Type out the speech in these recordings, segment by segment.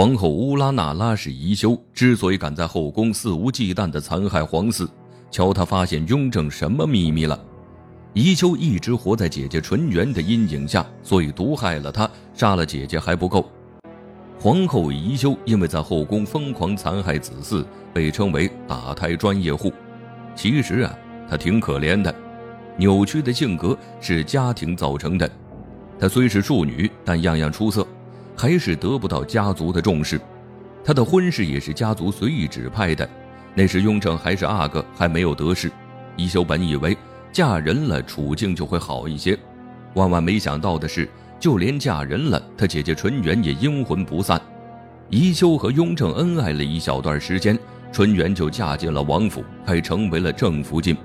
皇后乌拉那拉氏宜修之所以敢在后宫肆无忌惮地残害皇嗣，瞧她发现雍正什么秘密了？宜修一直活在姐姐纯元的阴影下，所以毒害了她，杀了姐姐还不够。皇后宜修因为在后宫疯狂残害子嗣，被称为打胎专业户。其实啊，她挺可怜的，扭曲的性格是家庭造成的。她虽是庶女，但样样出色。还是得不到家族的重视，他的婚事也是家族随意指派的。那时雍正还是阿哥，还没有得势。宜修本以为嫁人了处境就会好一些，万万没想到的是，就连嫁人了，他姐姐纯元也阴魂不散。宜修和雍正恩爱了一小段时间，纯元就嫁进了王府，还成为了正福晋。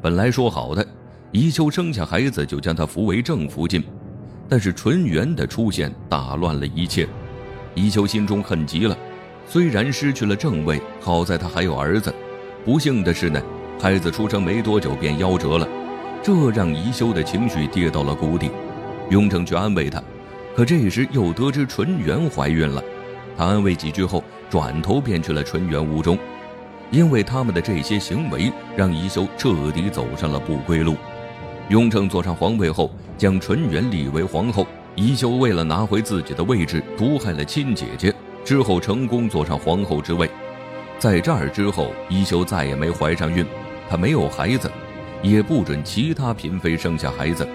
本来说好的，宜修生下孩子就将他扶为正福晋。但是纯元的出现打乱了一切，宜修心中恨极了。虽然失去了正位，好在他还有儿子。不幸的是呢，孩子出生没多久便夭折了，这让宜修的情绪跌到了谷底。雍正去安慰他，可这时又得知纯元怀孕了。他安慰几句后，转头便去了纯元屋中。因为他们的这些行为，让宜修彻底走上了不归路。雍正坐上皇位后，将纯元立为皇后。宜修为了拿回自己的位置，毒害了亲姐姐，之后成功坐上皇后之位。在这儿之后，宜修再也没怀上孕，她没有孩子，也不准其他嫔妃生下孩子。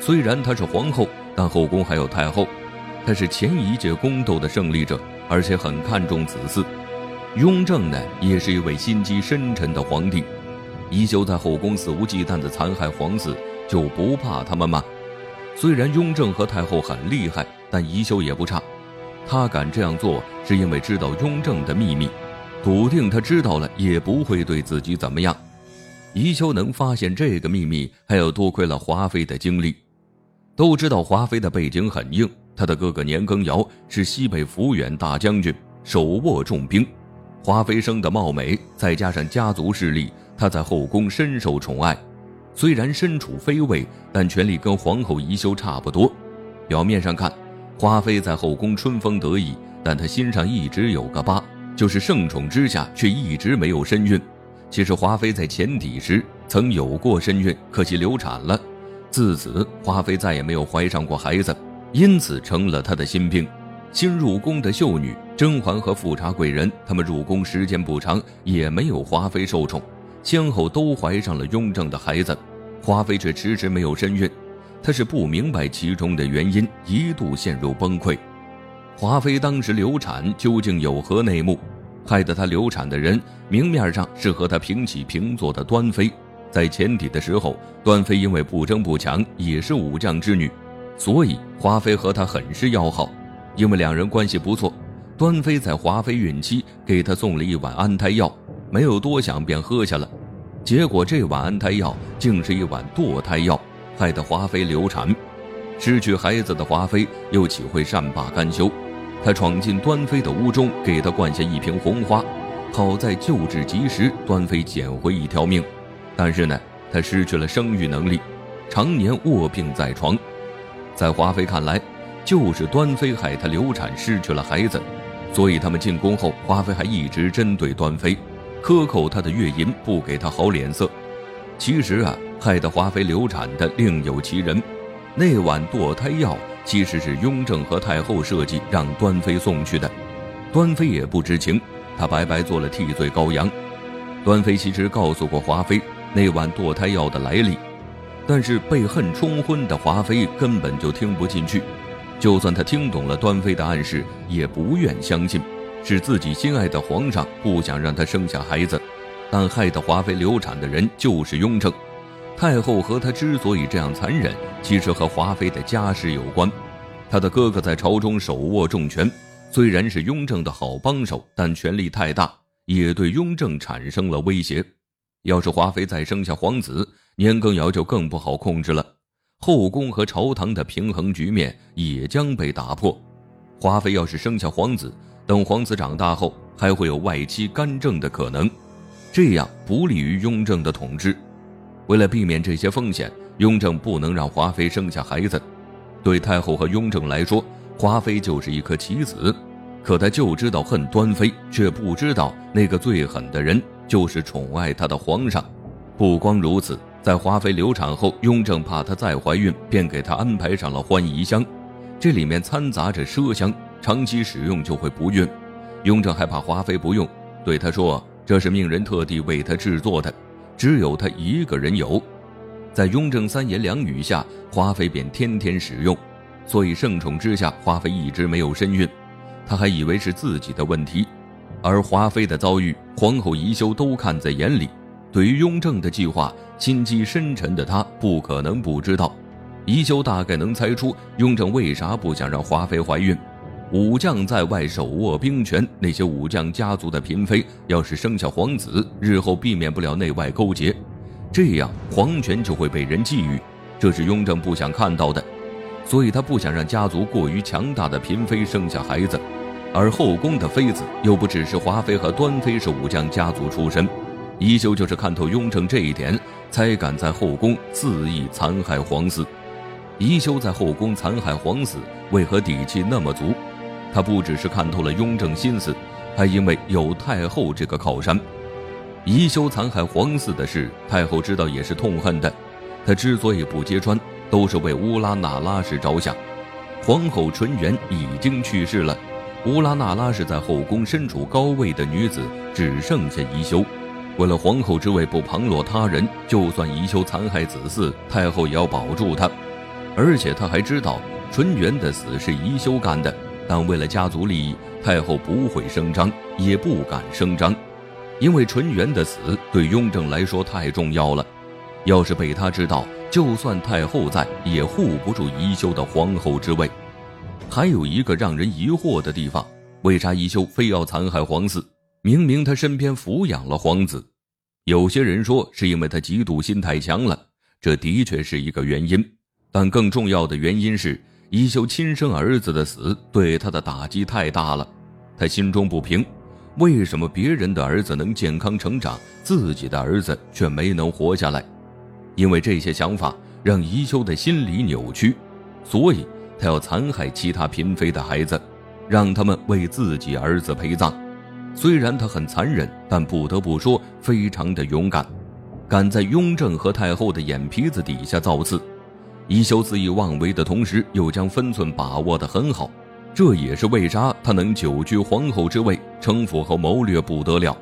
虽然她是皇后，但后宫还有太后，她是前一届宫斗的胜利者，而且很看重子嗣。雍正呢，也是一位心机深沉的皇帝。宜修在后宫肆无忌惮地残害皇子，就不怕他们吗？虽然雍正和太后很厉害，但宜修也不差。他敢这样做，是因为知道雍正的秘密，笃定他知道了也不会对自己怎么样。宜修能发现这个秘密，还要多亏了华妃的经历。都知道华妃的背景很硬，她的哥哥年羹尧是西北抚远大将军，手握重兵。华妃生的貌美，再加上家族势力。她在后宫深受宠爱，虽然身处妃位，但权力跟皇后宜修差不多。表面上看，华妃在后宫春风得意，但她心上一直有个疤，就是盛宠之下却一直没有身孕。其实华妃在前底时曾有过身孕，可惜流产了。自此，华妃再也没有怀上过孩子，因此成了她的心病。新入宫的秀女甄嬛和富察贵人，她们入宫时间不长，也没有华妃受宠。先后都怀上了雍正的孩子，华妃却迟迟没有身孕，她是不明白其中的原因，一度陷入崩溃。华妃当时流产究竟有何内幕？害得她流产的人，明面上是和她平起平坐的端妃，在前底的时候，端妃因为不争不抢，也是武将之女，所以华妃和她很是要好。因为两人关系不错，端妃在华妃孕期给她送了一碗安胎药。没有多想，便喝下了，结果这碗安胎药竟是一碗堕胎药，害得华妃流产。失去孩子的华妃又岂会善罢甘休？她闯进端妃的屋中，给她灌下一瓶红花。好在救治及时，端妃捡回一条命。但是呢，她失去了生育能力，常年卧病在床。在华妃看来，就是端妃害她流产，失去了孩子。所以他们进宫后，华妃还一直针对端妃。克扣他的月银，不给他好脸色。其实啊，害得华妃流产的另有其人。那碗堕胎药其实是雍正和太后设计让端妃送去的，端妃也不知情，她白白做了替罪羔羊。端妃其实告诉过华妃那碗堕胎药的来历，但是被恨冲昏的华妃根本就听不进去，就算她听懂了端妃的暗示，也不愿相信。是自己心爱的皇上不想让她生下孩子，但害得华妃流产的人就是雍正。太后和他之所以这样残忍，其实和华妃的家世有关。他的哥哥在朝中手握重权，虽然是雍正的好帮手，但权力太大，也对雍正产生了威胁。要是华妃再生下皇子，年羹尧就更不好控制了，后宫和朝堂的平衡局面也将被打破。华妃要是生下皇子，等皇子长大后，还会有外戚干政的可能，这样不利于雍正的统治。为了避免这些风险，雍正不能让华妃生下孩子。对太后和雍正来说，华妃就是一颗棋子。可他就知道恨端妃，却不知道那个最狠的人就是宠爱他的皇上。不光如此，在华妃流产后，雍正怕她再怀孕，便给她安排上了欢宜香，这里面掺杂着麝香，长期使用就会不孕。雍正害怕华妃不用，对他说：“这是命人特地为他制作的，只有他一个人有。”在雍正三言两语下，华妃便天天使用，所以盛宠之下，华妃一直没有身孕。他还以为是自己的问题，而华妃的遭遇，皇后宜修都看在眼里。对于雍正的计划，心机深沉的他不可能不知道。宜修大概能猜出雍正为啥不想让华妃怀孕。武将在外手握兵权，那些武将家族的嫔妃要是生下皇子，日后避免不了内外勾结，这样皇权就会被人觊觎，这是雍正不想看到的，所以他不想让家族过于强大的嫔妃生下孩子。而后宫的妃子又不只是华妃和端妃是武将家族出身，宜修就是看透雍正这一点，才敢在后宫肆意残害皇嗣。宜修在后宫残害皇嗣，为何底气那么足？他不只是看透了雍正心思，还因为有太后这个靠山。宜修残害皇嗣的事，太后知道也是痛恨的。他之所以不揭穿，都是为乌拉那拉氏着想。皇后纯元已经去世了。乌拉那拉氏在后宫身处高位的女子，只剩下宜修。为了皇后之位不旁落他人，就算宜修残害子嗣，太后也要保住她。而且她还知道纯元的死是宜修干的，但为了家族利益，太后不会声张，也不敢声张，因为纯元的死对雍正来说太重要了。要是被他知道，就算太后在，也护不住宜修的皇后之位。还有一个让人疑惑的地方，为啥宜修非要残害皇嗣？明明他身边抚养了皇子。有些人说是因为他嫉妒心太强了，这的确是一个原因。但更重要的原因是，宜修亲生儿子的死对他的打击太大了，他心中不平。为什么别人的儿子能健康成长，自己的儿子却没能活下来？因为这些想法让宜修的心理扭曲，所以。他要残害其他嫔妃的孩子，让他们为自己儿子陪葬。虽然他很残忍，但不得不说非常的勇敢，敢在雍正和太后的眼皮子底下造次。宜修恣意妄为的同时，又将分寸把握得很好，这也是为啥他能久居皇后之位，城府和谋略不得了。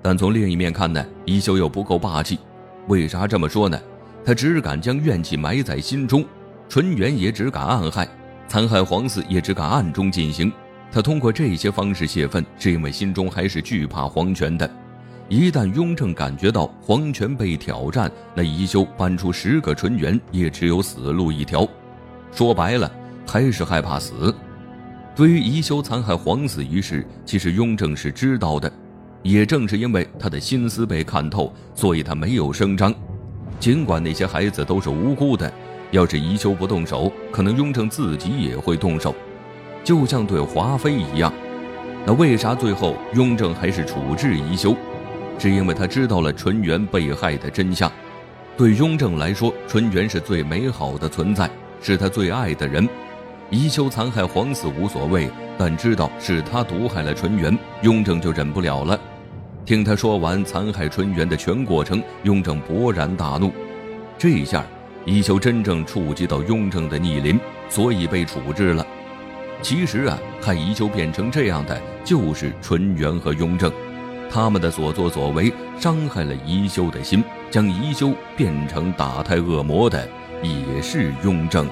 但从另一面看呢，宜修又不够霸气。为啥这么说呢？他只敢将怨气埋在心中，纯元也只敢暗害。残害皇嗣也只敢暗中进行，他通过这些方式泄愤，是因为心中还是惧怕皇权的。一旦雍正感觉到皇权被挑战，那宜修搬出十个纯元也只有死路一条。说白了，还是害怕死。对于宜修残害皇子一事，其实雍正是知道的，也正是因为他的心思被看透，所以他没有声张。尽管那些孩子都是无辜的。要是宜修不动手，可能雍正自己也会动手，就像对华妃一样。那为啥最后雍正还是处置宜修？是因为他知道了纯元被害的真相。对雍正来说，纯元是最美好的存在，是他最爱的人。宜修残害皇嗣无所谓，但知道是他毒害了纯元，雍正就忍不了了。听他说完残害纯元的全过程，雍正勃然大怒。这一下。宜修真正触及到雍正的逆鳞，所以被处置了。其实啊，害宜修变成这样的，就是纯元和雍正，他们的所作所为伤害了宜修的心，将宜修变成打胎恶魔的，也是雍正。